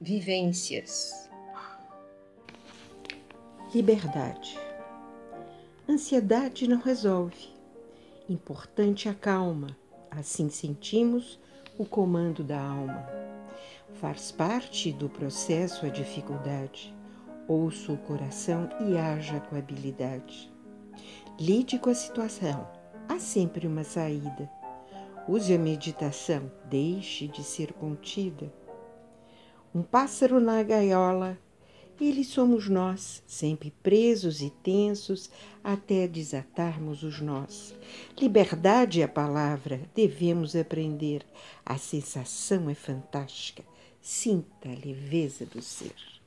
vivências. Liberdade. Ansiedade não resolve. Importante a calma, assim sentimos o comando da alma. Faz parte do processo a dificuldade. Ouça o coração e haja com habilidade. Lide com a situação, há sempre uma saída. Use a meditação, deixe de ser contida. Um pássaro na gaiola, ele somos nós, sempre presos e tensos até desatarmos os nós. Liberdade é a palavra, devemos aprender. A sensação é fantástica. Sinta a leveza do ser.